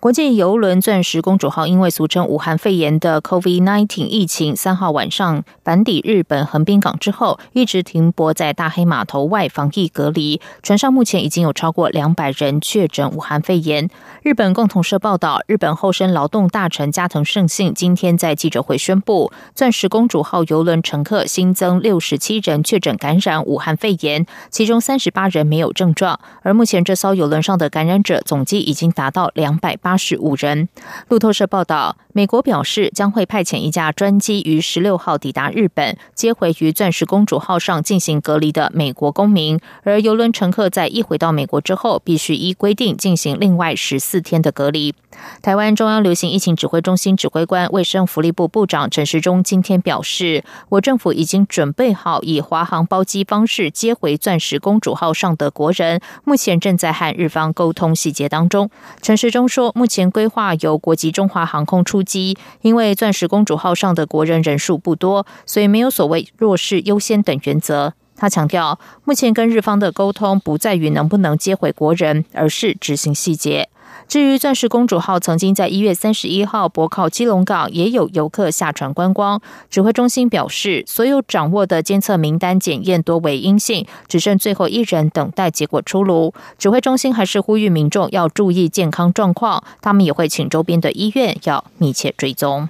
国际游轮“钻石公主号”因为俗称武汉肺炎的 COVID-19 疫情，三号晚上返抵日本横滨港之后，一直停泊在大黑码头外防疫隔离。船上目前已经有超过两百人确诊武汉肺炎。日本共同社报道，日本厚生劳动大臣加藤胜信今天在记者会宣布，“钻石公主号”游轮乘客新增六十七人确诊感染武汉肺炎，其中三十八人没有症状。而目前这艘游轮上的感染者总计已经达到两百八。八十五人。路透社报道，美国表示将会派遣一架专机于十六号抵达日本，接回于钻石公主号上进行隔离的美国公民。而游轮乘客在一回到美国之后，必须依规定进行另外十四天的隔离。台湾中央流行疫情指挥中心指挥官、卫生福利部部长陈时中今天表示，我政府已经准备好以华航包机方式接回钻石公主号上的国人，目前正在和日方沟通细节当中。陈时中说。目前规划由国际中华航空出击，因为钻石公主号上的国人人数不多，所以没有所谓弱势优先等原则。他强调，目前跟日方的沟通不在于能不能接回国人，而是执行细节。至于钻石公主号曾经在一月三十一号泊靠基隆港，也有游客下船观光。指挥中心表示，所有掌握的监测名单检验多为阴性，只剩最后一人等待结果出炉。指挥中心还是呼吁民众要注意健康状况，他们也会请周边的医院要密切追踪。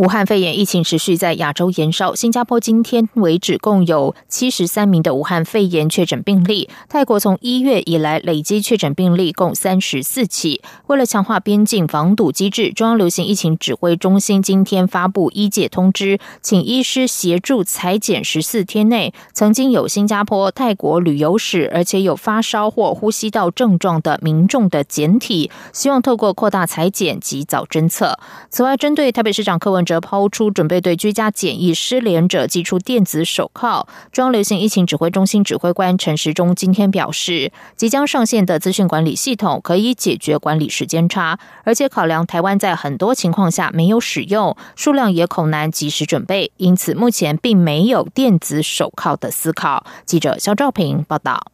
武汉肺炎疫情持续在亚洲延烧，新加坡今天为止共有七十三名的武汉肺炎确诊病例。泰国从一月以来累积确诊病例共三十四起。为了强化边境防堵机制，中央流行疫情指挥中心今天发布医界通知，请医师协助裁剪十四天内曾经有新加坡、泰国旅游史，而且有发烧或呼吸道症状的民众的检体，希望透过扩大裁剪及早侦测。此外，针对台北市长柯文。则抛出准备对居家检疫失联者寄出电子手铐。中央流行疫情指挥中心指挥官陈时中今天表示，即将上线的资讯管理系统可以解决管理时间差，而且考量台湾在很多情况下没有使用，数量也恐难及时准备，因此目前并没有电子手铐的思考。记者肖兆平报道。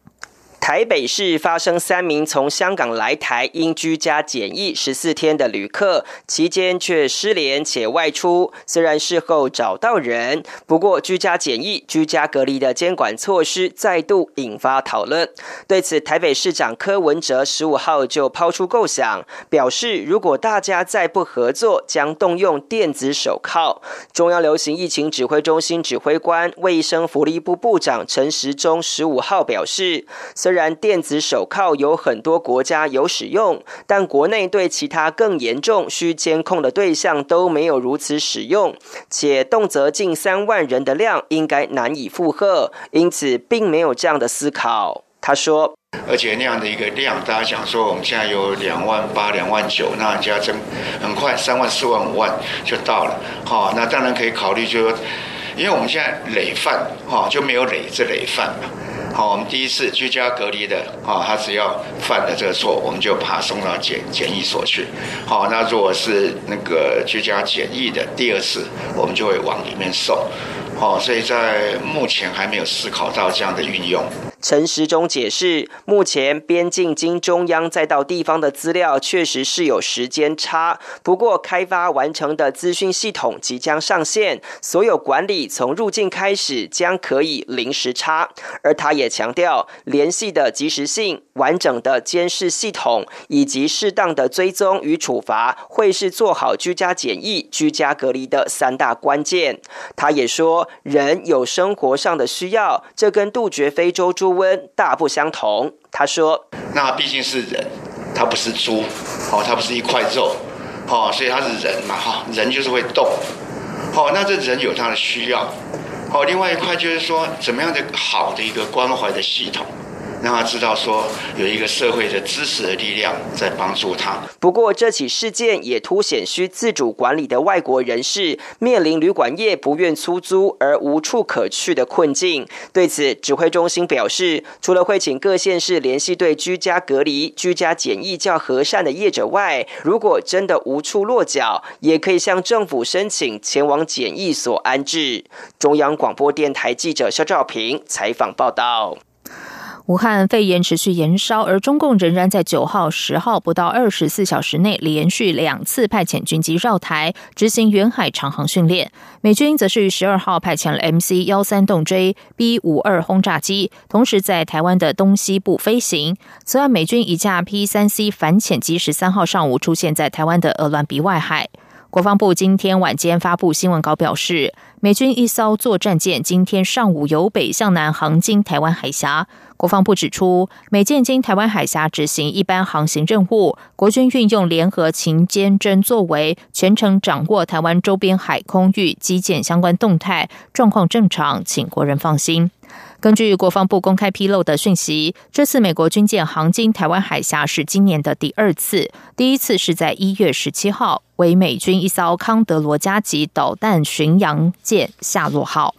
台北市发生三名从香港来台因居家检疫十四天的旅客，期间却失联且外出。虽然事后找到人，不过居家检疫、居家隔离的监管措施再度引发讨论。对此，台北市长柯文哲十五号就抛出构想，表示如果大家再不合作，将动用电子手铐。中央流行疫情指挥中心指挥官、卫生福利部部长陈时中十五号表示，虽然然，电子手铐有很多国家有使用，但国内对其他更严重需监控的对象都没有如此使用，且动辄近三万人的量应该难以负荷，因此并没有这样的思考。他说：“而且那样的一个量，大家想说我们现在有两万八、两万九，那加增很快三万、四万、五万就到了。好，那当然可以考虑，就说因为我们现在累犯，哈，就没有累这累犯嘛。”好，我们第一次居家隔离的，啊，他只要犯了这个错，我们就把他送到检检疫所去。好，那如果是那个居家检疫的，第二次我们就会往里面送。好，所以在目前还没有思考到这样的运用。陈时中解释，目前边境经中央再到地方的资料确实是有时间差，不过开发完成的资讯系统即将上线，所有管理从入境开始将可以零时差。而他也强调，联系的及时性、完整的监视系统以及适当的追踪与处罚，会是做好居家检疫、居家隔离的三大关键。他也说，人有生活上的需要，这跟杜绝非洲猪。温大不相同。他说：“那毕竟是人，他不是猪，哦，他不是一块肉，哦，所以他是人嘛，哈，人就是会动，哦，那这人有他的需要，哦，另外一块就是说，怎么样的好的一个关怀的系统，让他知道说有一个社会的支持的力量在帮助他。不过，这起事件也凸显需自主管理的外国人士面临旅馆业不愿出租而无处可去的困境。对此，指挥中心表示，除了会请各县市联系对居家隔离、居家检疫较和善的业者外，如果真的无处落脚，也可以向政府申请前往检疫所安置。中央广播电台记者肖兆平采访报道。武汉肺炎持续延烧，而中共仍然在九号、十号不到二十四小时内连续两次派遣军机绕台执行远海长航训练。美军则是于十二号派遣了 MC 幺三洞追 B 五二轰炸机，同时在台湾的东西部飞行。此外，美军一架 P 三 C 反潜机十三号上午出现在台湾的鹅銮鼻外海。国防部今天晚间发布新闻稿表示，美军一艘作战舰今天上午由北向南航经台湾海峡。国防部指出，美舰经台湾海峡执行一般航行任务，国军运用联合勤监侦作为，全程掌握台湾周边海空域基建相关动态，状况正常，请国人放心。根据国防部公开披露的讯息，这次美国军舰航经台湾海峡是今年的第二次，第一次是在一月十七号，为美军一艘康德罗加级导弹巡洋舰夏洛号。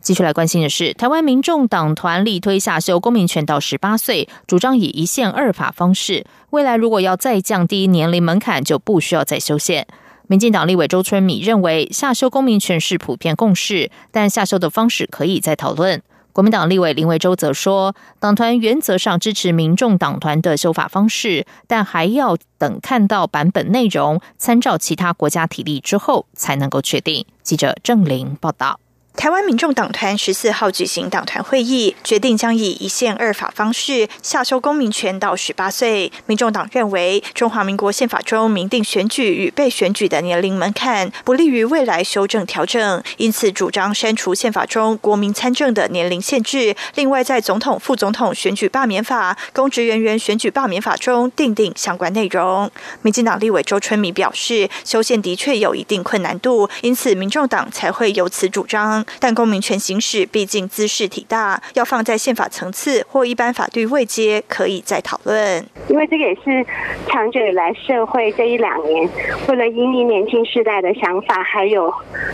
继续来关心的是，台湾民众党团力推下修公民权到十八岁，主张以一宪二法方式，未来如果要再降低年龄门槛，就不需要再修宪。民进党立委周春米认为，下修公民权是普遍共识，但下修的方式可以再讨论。国民党立委林维洲则说，党团原则上支持民众党团的修法方式，但还要等看到版本内容，参照其他国家体例之后，才能够确定。记者郑玲报道。台湾民众党团十四号举行党团会议，决定将以一宪二法方式下修公民权到十八岁。民众党认为，中华民国宪法中明定选举与被选举的年龄门槛，不利于未来修正调整，因此主张删除宪法中国民参政的年龄限制。另外，在总统、副总统选举罢免法、公职人员选举罢免法中订定相关内容。民进党立委周春米表示，修宪的确有一定困难度，因此民众党才会有此主张。但公民权行使毕竟姿势体大，要放在宪法层次或一般法律位阶，可以再讨论。因为这个也是长久以来社会这一两年为了引领年轻世代的想法，还有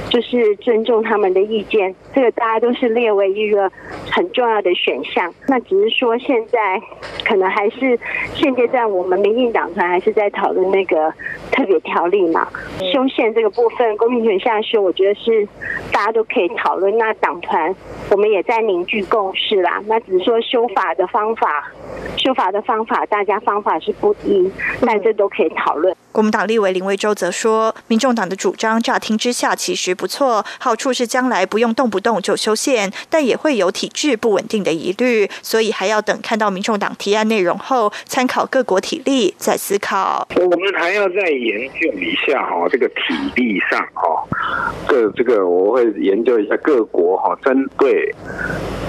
就是尊重他们的意见，这个大家都是列为一个很重要的选项。那只是说现在可能还是现阶段我们民进党团还是在讨论那个特别条例嘛，修宪这个部分公民权下修，我觉得是大家都可以。讨论那党团，我们也在凝聚共识啦。那只是说修法的方法，修法的方法，大家方法是不一，但这都可以讨论。国民党立委林维洲则说，民众党的主张乍听之下其实不错，好处是将来不用动不动就修宪，但也会有体制不稳定的疑虑，所以还要等看到民众党提案内容后，参考各国体力再思考。我们还要再研究一下哈，这个体力上哈，这这个我会研究一下各国哈，针对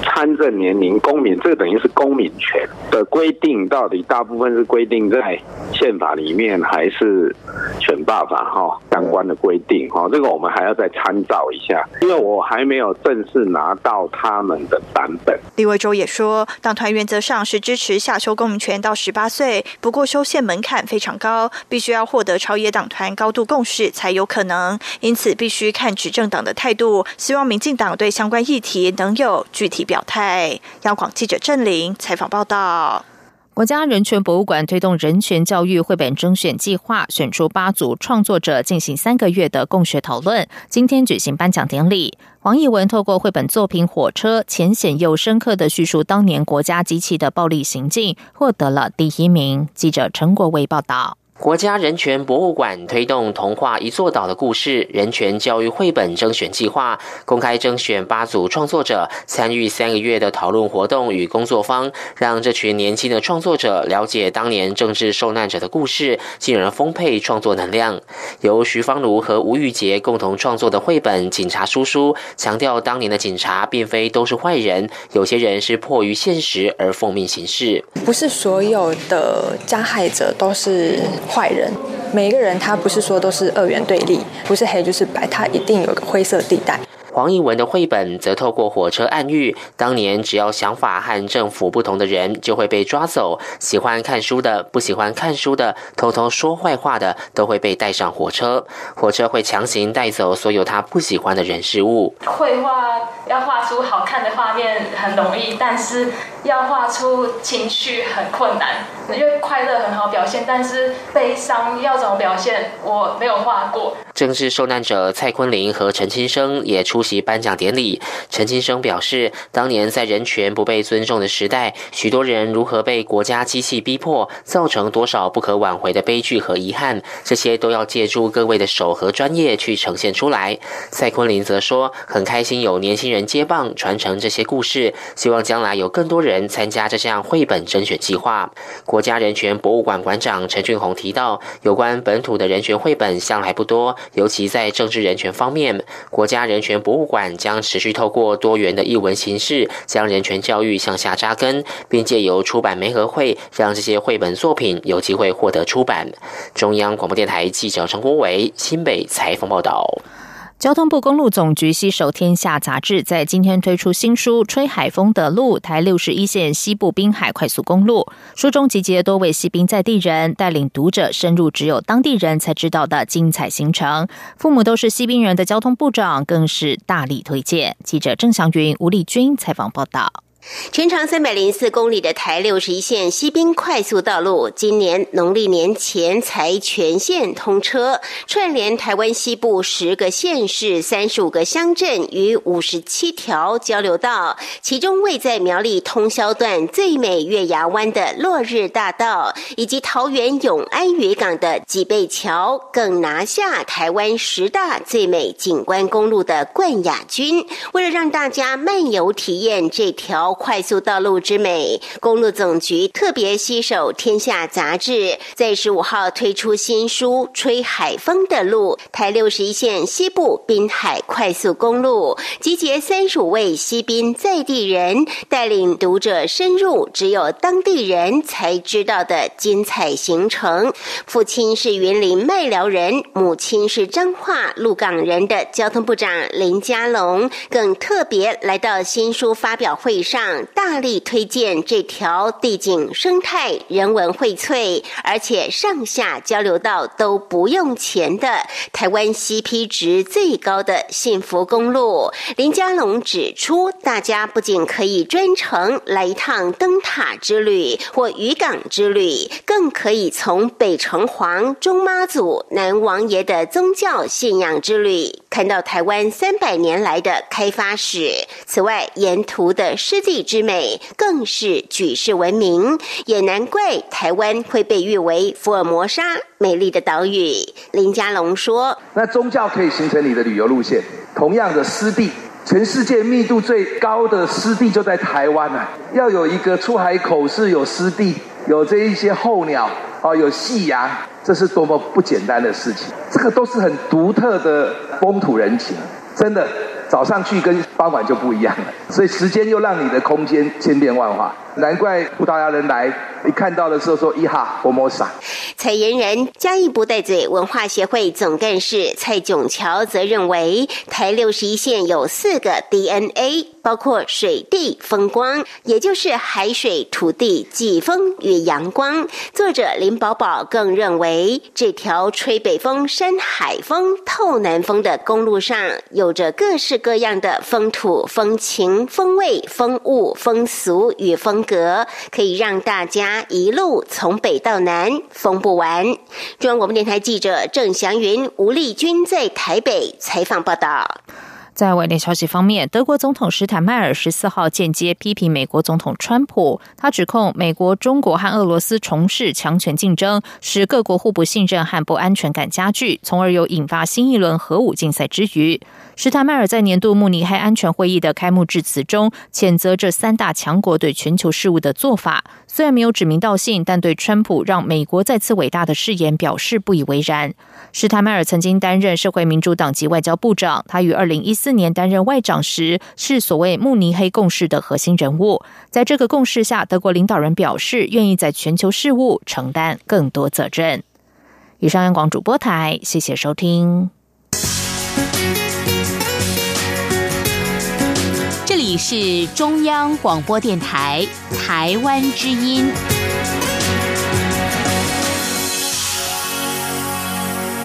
参政年龄、公民，这个等于是公民权的规定，到底大部分是规定在宪法里面还是？是选罢法哈相关的规定哈，这个我们还要再参照一下，因为我还没有正式拿到他们的版本。李维洲也说，党团原则上是支持下修公民权到十八岁，不过修宪门槛非常高，必须要获得朝野党团高度共识才有可能，因此必须看执政党的态度。希望民进党对相关议题能有具体表态。央广记者郑玲采访报道。国家人权博物馆推动人权教育绘本征选计划，选出八组创作者进行三个月的共学讨论。今天举行颁奖典礼，黄义文透过绘本作品《火车》，浅显又深刻的叙述当年国家机器的暴力行径，获得了第一名。记者陈国伟报道。国家人权博物馆推动童话《一座岛的故事》人权教育绘本征选计划，公开征选八组创作者，参与三个月的讨论活动与工作坊，让这群年轻的创作者了解当年政治受难者的故事，进而丰沛创作能量。由徐芳如和吴玉杰共同创作的绘本《警察叔叔》，强调当年的警察并非都是坏人，有些人是迫于现实而奉命行事，不是所有的加害者都是。坏人，每一个人他不是说都是二元对立，不是黑就是白，他一定有个灰色地带。黄奕文的绘本则透过火车暗喻，当年只要想法和政府不同的人就会被抓走，喜欢看书的、不喜欢看书的、偷偷说坏话的都会被带上火车，火车会强行带走所有他不喜欢的人事物。绘画要画出好看的画面很容易，但是要画出情绪很困难。因为快乐很好表现，但是悲伤要怎么表现，我没有画过。政治受难者蔡坤林和陈清生也出席颁奖典礼。陈清生表示，当年在人权不被尊重的时代，许多人如何被国家机器逼迫，造成多少不可挽回的悲剧和遗憾，这些都要借助各位的手和专业去呈现出来。蔡坤林则说，很开心有年轻人接棒传承这些故事，希望将来有更多人参加这项绘本甄选计划。国国家人权博物馆馆长陈俊宏提到，有关本土的人权绘本向来不多。尤其在政治人权方面，国家人权博物馆将持续透过多元的译文形式，将人权教育向下扎根，并借由出版媒合会，让这些绘本作品有机会获得出版。中央广播电台记者陈国伟新北采访报道。交通部公路总局携手《天下》杂志，在今天推出新书《吹海风的路》，台六十一线西部滨海快速公路。书中集结多位西兵在地人，带领读者深入只有当地人才知道的精彩行程。父母都是西兵人的交通部长更是大力推荐。记者郑祥云、吴丽君采访报道。全长三百零四公里的台六十一线西滨快速道路，今年农历年前才全线通车，串联台湾西部十个县市、三十五个乡镇与五十七条交流道。其中位在苗栗通宵段最美月牙湾的落日大道，以及桃园永安渔港的脊背桥，更拿下台湾十大最美景观公路的冠亚军。为了让大家漫游体验这条。快速道路之美，公路总局特别携手《天下》杂志，在十五号推出新书《吹海风的路》，台六十一线西部滨海快速公路，集结三十五位西滨在地人，带领读者深入只有当地人才知道的精彩行程。父亲是云林麦寮人，母亲是彰化鹿港人的交通部长林佳龙，更特别来到新书发表会上。大力推荐这条地景生态、人文荟萃，而且上下交流道都不用钱的台湾 CP 值最高的幸福公路。林佳龙指出，大家不仅可以专程来一趟灯塔之旅或渔港之旅，更可以从北城隍、中妈祖、南王爷的宗教信仰之旅，看到台湾三百年来的开发史。此外，沿途的湿地。地之美更是举世闻名，也难怪台湾会被誉为福尔摩沙美丽的岛屿。林家龙说：“那宗教可以形成你的旅游路线，同样的湿地，全世界密度最高的湿地就在台湾啊！要有一个出海口是有湿地，有这一些候鸟啊，有夕阳，这是多么不简单的事情。这个都是很独特的风土人情，真的。”早上去跟傍晚就不一样了，所以时间又让你的空间千变万化。难怪葡萄牙人来一看到的时候说：“一哈，佛摩萨。”采言人嘉义不带嘴文化协会总干事蔡炯桥则认为，台六十一线有四个 DNA，包括水地风光，也就是海水、土地、季风与阳光。作者林宝宝更认为，这条吹北风、山海风、透南风的公路上，有着各式各样的风土风情、风味、风物、风俗与风。格可以让大家一路从北到南风不完。中央广播电台记者郑祥云、吴丽君在台北采访报道。在外电消息方面，德国总统施坦迈尔十四号间接批评美国总统川普，他指控美国、中国和俄罗斯从事强权竞争，使各国互不信任和不安全感加剧，从而又引发新一轮核武竞赛之余。施坦迈尔在年度慕尼黑安全会议的开幕致辞中，谴责这三大强国对全球事务的做法。虽然没有指名道姓，但对川普让美国再次伟大的誓言表示不以为然。施坦迈尔曾经担任社会民主党籍外交部长，他于二零一四年担任外长时是所谓慕尼黑共识的核心人物。在这个共识下，德国领导人表示愿意在全球事务承担更多责任。以上央广主播台，谢谢收听。这里是中央广播电台台湾之音。